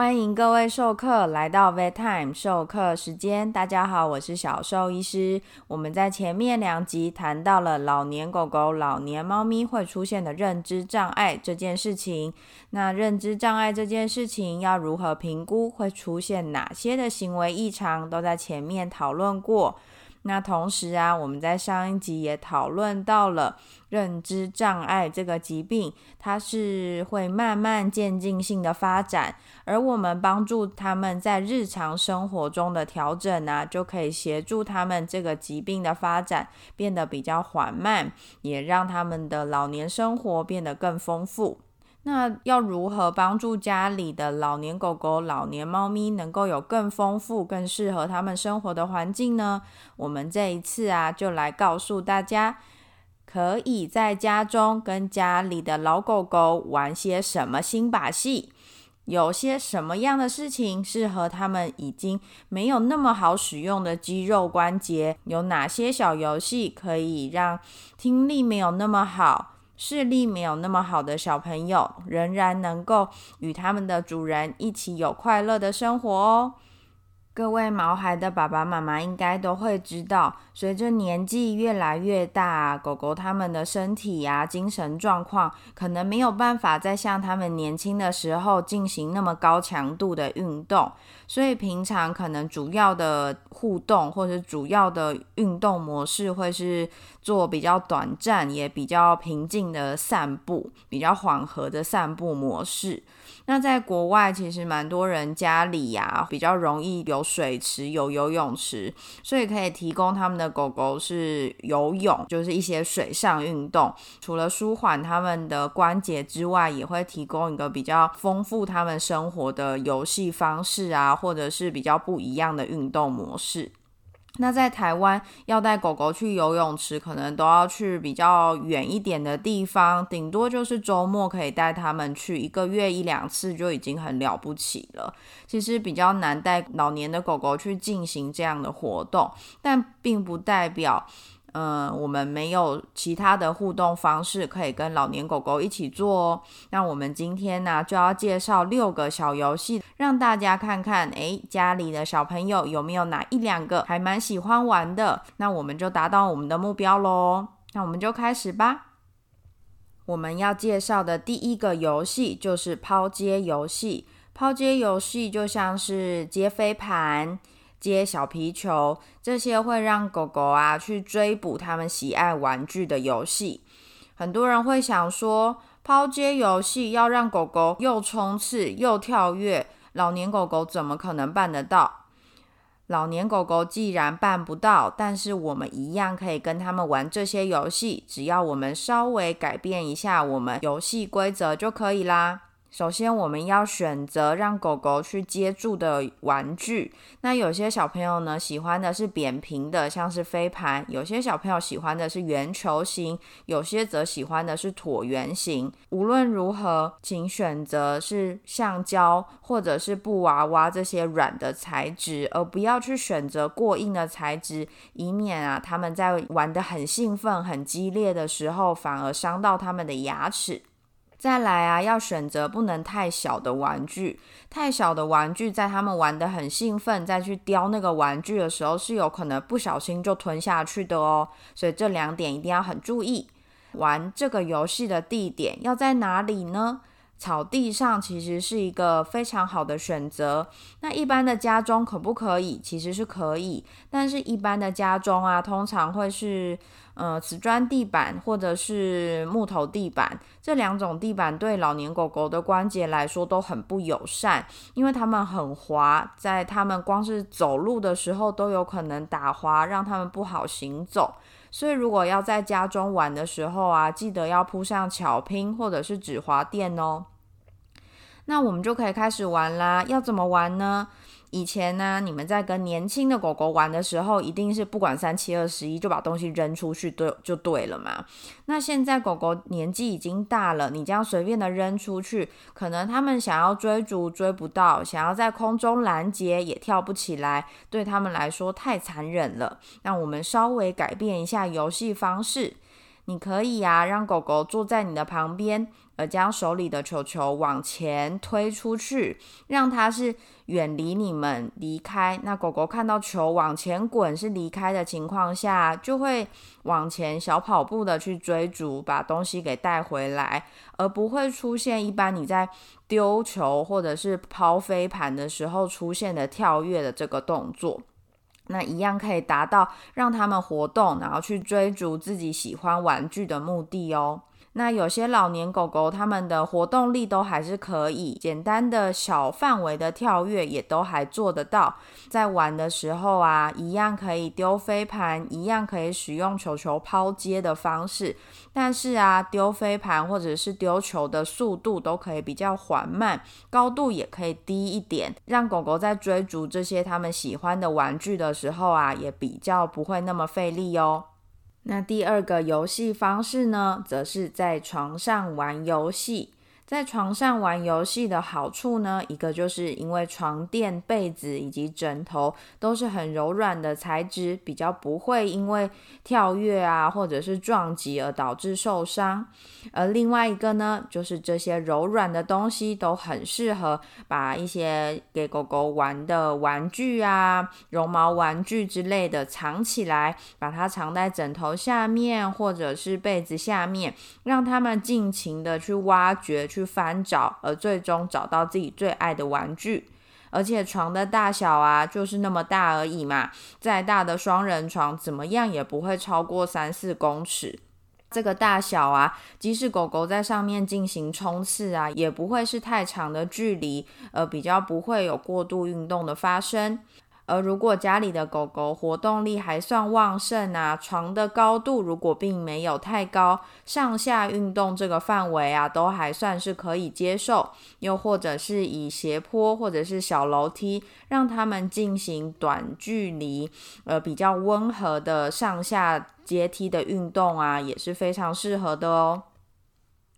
欢迎各位授课来到 Vet Time 授课时间。大家好，我是小兽医师。我们在前面两集谈到了老年狗狗、老年猫咪会出现的认知障碍这件事情。那认知障碍这件事情要如何评估？会出现哪些的行为异常？都在前面讨论过。那同时啊，我们在上一集也讨论到了认知障碍这个疾病，它是会慢慢渐进性的发展，而我们帮助他们在日常生活中的调整呢，就可以协助他们这个疾病的发展变得比较缓慢，也让他们的老年生活变得更丰富。那要如何帮助家里的老年狗狗、老年猫咪能够有更丰富、更适合他们生活的环境呢？我们这一次啊，就来告诉大家，可以在家中跟家里的老狗狗玩些什么新把戏，有些什么样的事情适合他们已经没有那么好使用的肌肉关节，有哪些小游戏可以让听力没有那么好。视力没有那么好的小朋友，仍然能够与他们的主人一起有快乐的生活哦。各位毛孩的爸爸妈妈应该都会知道，随着年纪越来越大，狗狗它们的身体呀、精神状况可能没有办法再像他们年轻的时候进行那么高强度的运动，所以平常可能主要的互动或者主要的运动模式会是做比较短暂也比较平静的散步，比较缓和的散步模式。那在国外，其实蛮多人家里呀比较容易有水池、有游泳池，所以可以提供他们的狗狗是游泳，就是一些水上运动。除了舒缓他们的关节之外，也会提供一个比较丰富他们生活的游戏方式啊，或者是比较不一样的运动模式。那在台湾要带狗狗去游泳池，可能都要去比较远一点的地方，顶多就是周末可以带他们去，一个月一两次就已经很了不起了。其实比较难带老年的狗狗去进行这样的活动，但并不代表。嗯，我们没有其他的互动方式可以跟老年狗狗一起做哦。那我们今天呢就要介绍六个小游戏，让大家看看，诶，家里的小朋友有没有哪一两个还蛮喜欢玩的？那我们就达到我们的目标喽。那我们就开始吧。我们要介绍的第一个游戏就是抛接游戏。抛接游戏就像是接飞盘。接小皮球，这些会让狗狗啊去追捕他们喜爱玩具的游戏。很多人会想说，抛接游戏要让狗狗又冲刺又跳跃，老年狗狗怎么可能办得到？老年狗狗既然办不到，但是我们一样可以跟他们玩这些游戏，只要我们稍微改变一下我们游戏规则就可以啦。首先，我们要选择让狗狗去接住的玩具。那有些小朋友呢，喜欢的是扁平的，像是飞盘；有些小朋友喜欢的是圆球形；有些则喜欢的是椭圆形。无论如何，请选择是橡胶或者是布娃娃这些软的材质，而不要去选择过硬的材质，以免啊，他们在玩的很兴奋、很激烈的时候，反而伤到他们的牙齿。再来啊，要选择不能太小的玩具，太小的玩具在他们玩的很兴奋，再去叼那个玩具的时候，是有可能不小心就吞下去的哦。所以这两点一定要很注意。玩这个游戏的地点要在哪里呢？草地上其实是一个非常好的选择。那一般的家中可不可以？其实是可以，但是一般的家中啊，通常会是。呃，瓷砖地板或者是木头地板，这两种地板对老年狗狗的关节来说都很不友善，因为它们很滑，在它们光是走路的时候都有可能打滑，让它们不好行走。所以，如果要在家中玩的时候啊，记得要铺上巧拼或者是止滑垫哦。那我们就可以开始玩啦。要怎么玩呢？以前呢，你们在跟年轻的狗狗玩的时候，一定是不管三七二十一就把东西扔出去，对就对了嘛。那现在狗狗年纪已经大了，你这样随便的扔出去，可能他们想要追逐追不到，想要在空中拦截也跳不起来，对他们来说太残忍了。那我们稍微改变一下游戏方式。你可以啊，让狗狗坐在你的旁边，而将手里的球球往前推出去，让它是远离你们离开。那狗狗看到球往前滚是离开的情况下，就会往前小跑步的去追逐，把东西给带回来，而不会出现一般你在丢球或者是抛飞盘的时候出现的跳跃的这个动作。那一样可以达到让他们活动，然后去追逐自己喜欢玩具的目的哦。那有些老年狗狗，它们的活动力都还是可以，简单的小范围的跳跃也都还做得到。在玩的时候啊，一样可以丢飞盘，一样可以使用球球抛接的方式。但是啊，丢飞盘或者是丢球的速度都可以比较缓慢，高度也可以低一点，让狗狗在追逐这些他们喜欢的玩具的时候啊，也比较不会那么费力哦。那第二个游戏方式呢，则是在床上玩游戏。在床上玩游戏的好处呢，一个就是因为床垫、被子以及枕头都是很柔软的材质，比较不会因为跳跃啊或者是撞击而导致受伤。而另外一个呢，就是这些柔软的东西都很适合把一些给狗狗玩的玩具啊、绒毛玩具之类的藏起来，把它藏在枕头下面或者是被子下面，让它们尽情的去挖掘去。去翻找，而最终找到自己最爱的玩具。而且床的大小啊，就是那么大而已嘛。再大的双人床，怎么样也不会超过三四公尺。这个大小啊，即使狗狗在上面进行冲刺啊，也不会是太长的距离，呃比较不会有过度运动的发生。而如果家里的狗狗活动力还算旺盛啊，床的高度如果并没有太高，上下运动这个范围啊，都还算是可以接受。又或者是以斜坡或者是小楼梯，让他们进行短距离，呃，比较温和的上下阶梯的运动啊，也是非常适合的哦。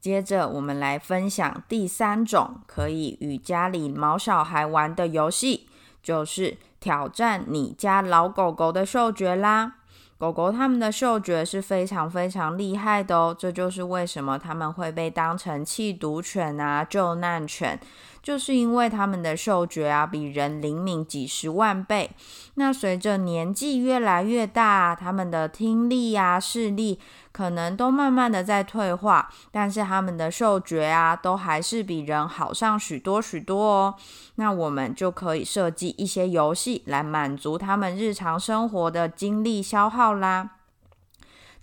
接着我们来分享第三种可以与家里毛小孩玩的游戏，就是。挑战你家老狗狗的嗅觉啦！狗狗它们的嗅觉是非常非常厉害的哦，这就是为什么它们会被当成弃毒犬啊、救难犬。就是因为他们的嗅觉啊比人灵敏几十万倍，那随着年纪越来越大，他们的听力啊、视力可能都慢慢的在退化，但是他们的嗅觉啊都还是比人好上许多许多哦。那我们就可以设计一些游戏来满足他们日常生活的精力消耗啦。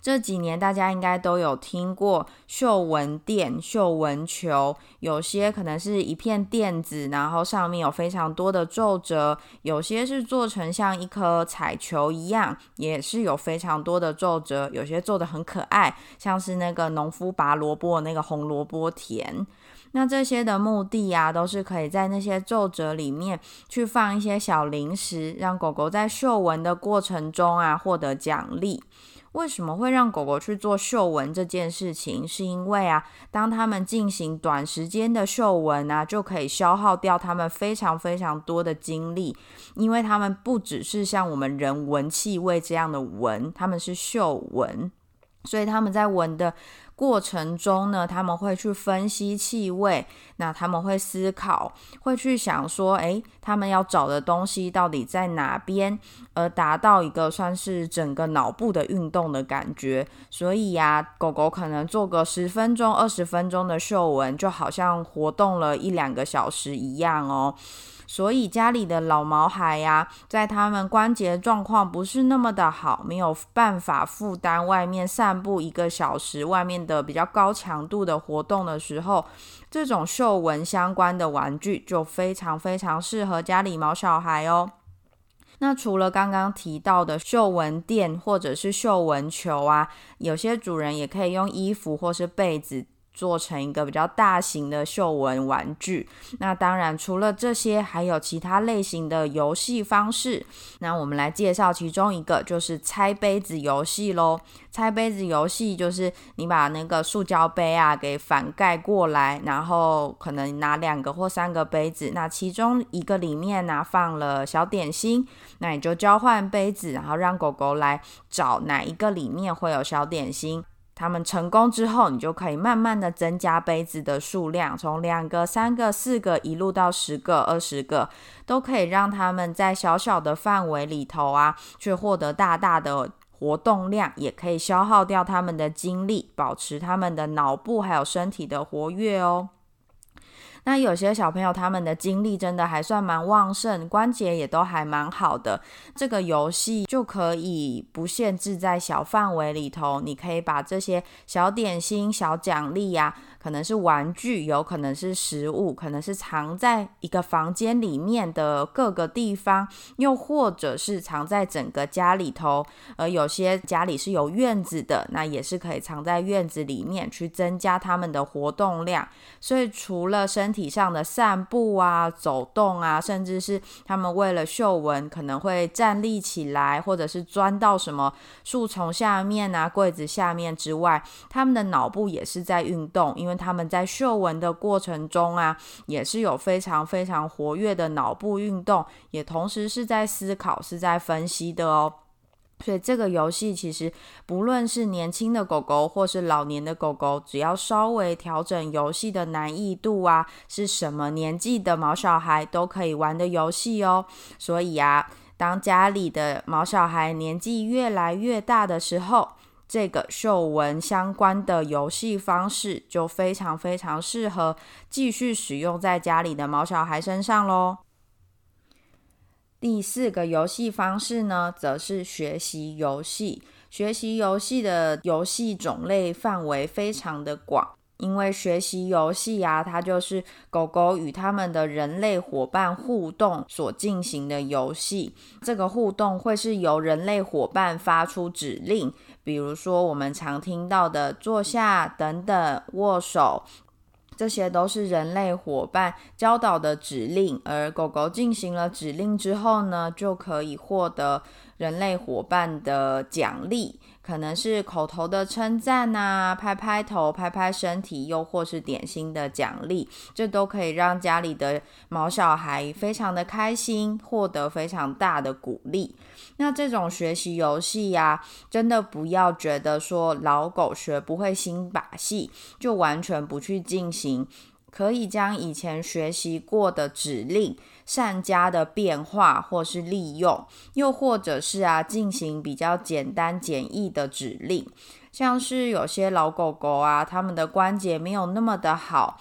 这几年大家应该都有听过嗅闻垫、嗅闻球，有些可能是一片垫子，然后上面有非常多的皱褶；有些是做成像一颗彩球一样，也是有非常多的皱褶；有些做的很可爱，像是那个农夫拔萝卜那个红萝卜田。那这些的目的啊，都是可以在那些皱褶里面去放一些小零食，让狗狗在嗅闻的过程中啊获得奖励。为什么会让狗狗去做嗅闻这件事情？是因为啊，当它们进行短时间的嗅闻啊，就可以消耗掉它们非常非常多的精力，因为它们不只是像我们人闻气味这样的闻，它们是嗅闻，所以他们在闻的。过程中呢，他们会去分析气味，那他们会思考，会去想说，诶，他们要找的东西到底在哪边，而达到一个算是整个脑部的运动的感觉。所以呀，狗狗可能做个十分钟、二十分钟的嗅闻，就好像活动了一两个小时一样哦。所以家里的老毛孩呀，在他们关节状况不是那么的好，没有办法负担外面散步一个小时，外面的比较高强度的活动的时候，这种嗅闻相关的玩具就非常非常适合家里毛小孩哦。那除了刚刚提到的嗅闻垫或者是嗅闻球啊，有些主人也可以用衣服或是被子。做成一个比较大型的嗅闻玩具。那当然，除了这些，还有其他类型的游戏方式。那我们来介绍其中一个，就是拆杯子游戏喽。拆杯子游戏就是你把那个塑胶杯啊给反盖过来，然后可能拿两个或三个杯子，那其中一个里面呢放了小点心，那你就交换杯子，然后让狗狗来找哪一个里面会有小点心。他们成功之后，你就可以慢慢的增加杯子的数量，从两个、三个、四个一路到十个、二十个，都可以让他们在小小的范围里头啊，去获得大大的活动量，也可以消耗掉他们的精力，保持他们的脑部还有身体的活跃哦。那有些小朋友他们的精力真的还算蛮旺盛，关节也都还蛮好的。这个游戏就可以不限制在小范围里头，你可以把这些小点心、小奖励呀。可能是玩具，有可能是食物，可能是藏在一个房间里面的各个地方，又或者是藏在整个家里头。而有些家里是有院子的，那也是可以藏在院子里面，去增加他们的活动量。所以除了身体体上的散步啊、走动啊，甚至是他们为了嗅闻，可能会站立起来，或者是钻到什么树丛下面啊、柜子下面之外，他们的脑部也是在运动，因为他们在嗅闻的过程中啊，也是有非常非常活跃的脑部运动，也同时是在思考、是在分析的哦。所以这个游戏其实不论是年轻的狗狗或是老年的狗狗，只要稍微调整游戏的难易度啊，是什么年纪的毛小孩都可以玩的游戏哦。所以啊，当家里的毛小孩年纪越来越大的时候，这个嗅闻相关的游戏方式就非常非常适合继续使用在家里的毛小孩身上喽。第四个游戏方式呢，则是学习游戏。学习游戏的游戏种类范围非常的广。因为学习游戏啊，它就是狗狗与他们的人类伙伴互动所进行的游戏。这个互动会是由人类伙伴发出指令，比如说我们常听到的坐下、等等、握手，这些都是人类伙伴教导的指令。而狗狗进行了指令之后呢，就可以获得人类伙伴的奖励。可能是口头的称赞呐，拍拍头、拍拍身体，又或是点心的奖励，这都可以让家里的毛小孩非常的开心，获得非常大的鼓励。那这种学习游戏呀，真的不要觉得说老狗学不会新把戏，就完全不去进行。可以将以前学习过的指令善加的变化，或是利用，又或者是啊进行比较简单简易的指令，像是有些老狗狗啊，它们的关节没有那么的好。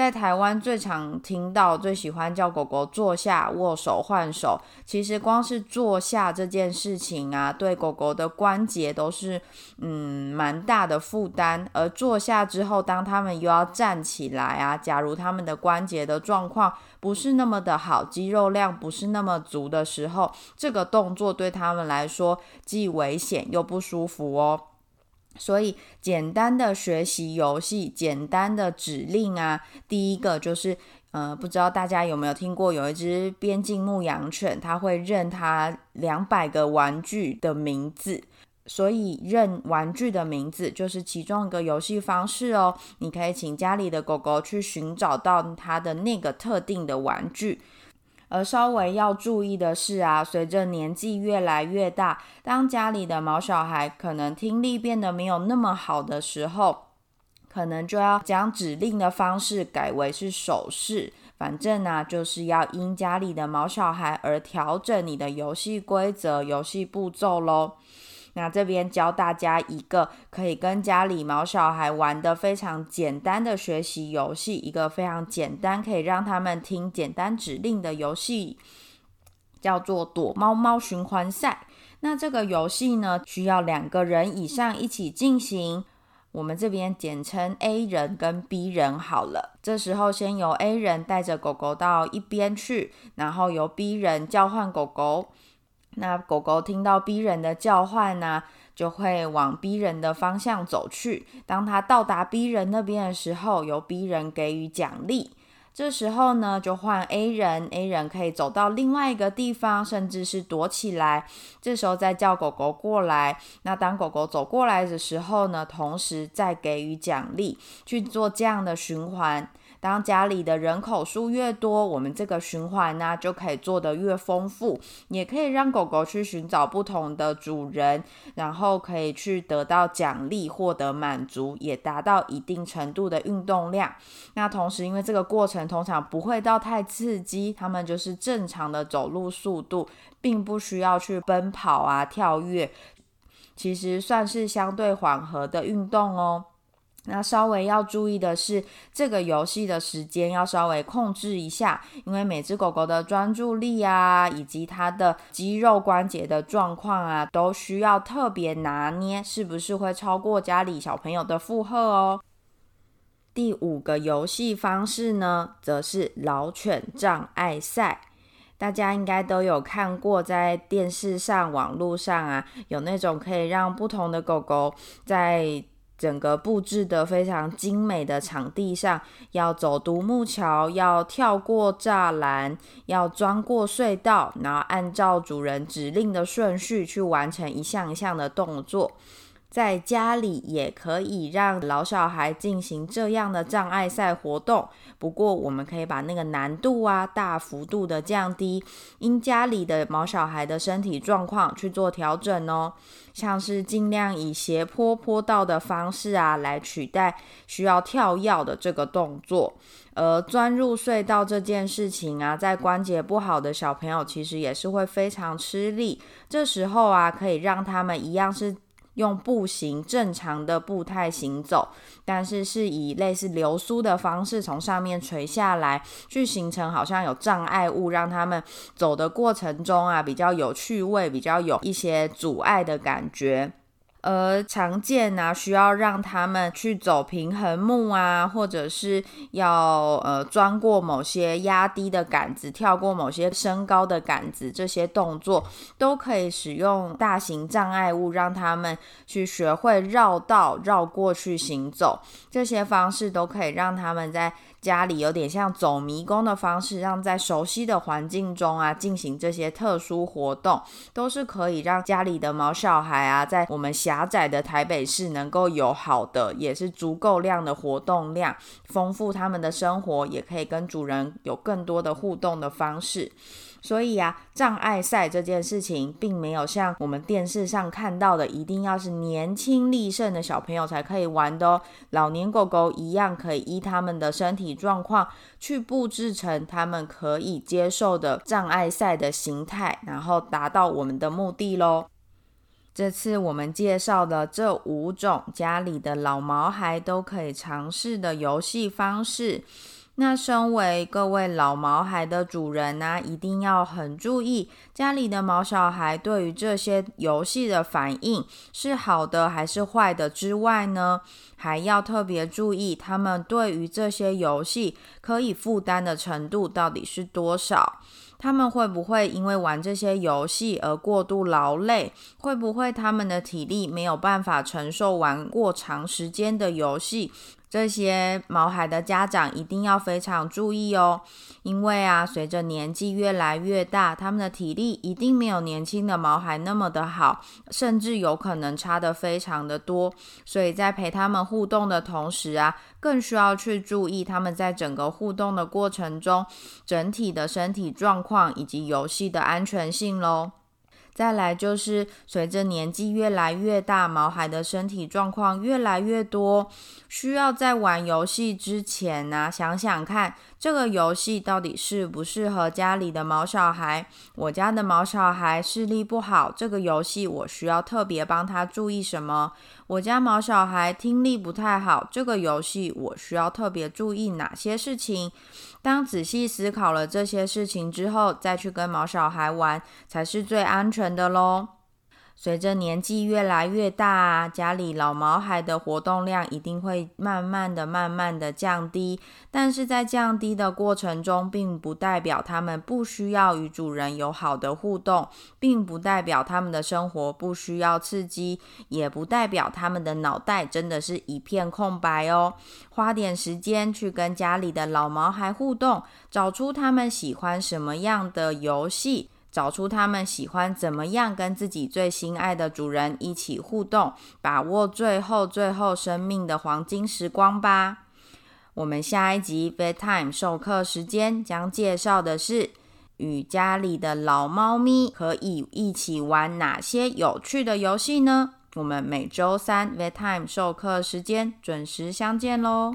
在台湾最常听到、最喜欢叫狗狗坐下、握手、换手。其实光是坐下这件事情啊，对狗狗的关节都是嗯蛮大的负担。而坐下之后，当他们又要站起来啊，假如他们的关节的状况不是那么的好，肌肉量不是那么足的时候，这个动作对他们来说既危险又不舒服哦。所以，简单的学习游戏，简单的指令啊，第一个就是，呃，不知道大家有没有听过，有一只边境牧羊犬，它会认它两百个玩具的名字，所以认玩具的名字就是其中一个游戏方式哦。你可以请家里的狗狗去寻找到它的那个特定的玩具。而稍微要注意的是啊，随着年纪越来越大，当家里的毛小孩可能听力变得没有那么好的时候，可能就要将指令的方式改为是手势。反正呢，就是要因家里的毛小孩而调整你的游戏规则、游戏步骤喽。那这边教大家一个可以跟家里毛小孩玩的非常简单的学习游戏，一个非常简单可以让他们听简单指令的游戏，叫做躲猫猫循环赛。那这个游戏呢，需要两个人以上一起进行，我们这边简称 A 人跟 B 人好了。这时候先由 A 人带着狗狗到一边去，然后由 B 人叫唤狗狗。那狗狗听到 B 人的叫唤呢，就会往 B 人的方向走去。当它到达 B 人那边的时候，由 B 人给予奖励。这时候呢，就换 A 人，A 人可以走到另外一个地方，甚至是躲起来。这时候再叫狗狗过来。那当狗狗走过来的时候呢，同时再给予奖励，去做这样的循环。当家里的人口数越多，我们这个循环呢就可以做得越丰富，也可以让狗狗去寻找不同的主人，然后可以去得到奖励，获得满足，也达到一定程度的运动量。那同时，因为这个过程通常不会到太刺激，它们就是正常的走路速度，并不需要去奔跑啊、跳跃，其实算是相对缓和的运动哦。那稍微要注意的是，这个游戏的时间要稍微控制一下，因为每只狗狗的专注力啊，以及它的肌肉关节的状况啊，都需要特别拿捏，是不是会超过家里小朋友的负荷哦。第五个游戏方式呢，则是老犬障碍赛。大家应该都有看过，在电视上、网络上啊，有那种可以让不同的狗狗在整个布置的非常精美的场地上，要走独木桥，要跳过栅栏，要钻过隧道，然后按照主人指令的顺序去完成一项一项的动作。在家里也可以让老小孩进行这样的障碍赛活动，不过我们可以把那个难度啊大幅度的降低，因家里的毛小孩的身体状况去做调整哦。像是尽量以斜坡坡道的方式啊来取代需要跳跃的这个动作，而钻入隧道这件事情啊，在关节不好的小朋友其实也是会非常吃力，这时候啊可以让他们一样是。用步行正常的步态行走，但是是以类似流苏的方式从上面垂下来，去形成好像有障碍物，让他们走的过程中啊比较有趣味，比较有一些阻碍的感觉。而常见啊，需要让他们去走平衡木啊，或者是要呃钻过某些压低的杆子，跳过某些升高的杆子，这些动作都可以使用大型障碍物，让他们去学会绕道绕过去行走。这些方式都可以让他们在。家里有点像走迷宫的方式，让在熟悉的环境中啊进行这些特殊活动，都是可以让家里的毛小孩啊，在我们狭窄的台北市能够有好的，也是足够量的活动量，丰富他们的生活，也可以跟主人有更多的互动的方式。所以啊，障碍赛这件事情，并没有像我们电视上看到的，一定要是年轻力盛的小朋友才可以玩的哦。老年狗狗一样可以依他们的身体状况，去布置成他们可以接受的障碍赛的形态，然后达到我们的目的喽。这次我们介绍的这五种家里的老毛孩都可以尝试的游戏方式。那身为各位老毛孩的主人呢，一定要很注意家里的毛小孩对于这些游戏的反应是好的还是坏的之外呢，还要特别注意他们对于这些游戏可以负担的程度到底是多少。他们会不会因为玩这些游戏而过度劳累？会不会他们的体力没有办法承受玩过长时间的游戏？这些毛孩的家长一定要非常注意哦，因为啊，随着年纪越来越大，他们的体力一定没有年轻的毛孩那么的好，甚至有可能差的非常的多。所以在陪他们互动的同时啊，更需要去注意他们在整个互动的过程中整体的身体状况以及游戏的安全性喽。再来就是随着年纪越来越大，毛孩的身体状况越来越多，需要在玩游戏之前呢，想想看这个游戏到底适不适合家里的毛小孩。我家的毛小孩视力不好，这个游戏我需要特别帮他注意什么？我家毛小孩听力不太好，这个游戏我需要特别注意哪些事情？当仔细思考了这些事情之后，再去跟毛小孩玩，才是最安全的喽。随着年纪越来越大，家里老毛孩的活动量一定会慢慢的、慢慢的降低。但是在降低的过程中，并不代表他们不需要与主人有好的互动，并不代表他们的生活不需要刺激，也不代表他们的脑袋真的是一片空白哦。花点时间去跟家里的老毛孩互动，找出他们喜欢什么样的游戏。找出他们喜欢怎么样跟自己最心爱的主人一起互动，把握最后最后生命的黄金时光吧。我们下一集 Bedtime 授课时间将介绍的是与家里的老猫咪可以一起玩哪些有趣的游戏呢？我们每周三 Bedtime 授课时间准时相见喽！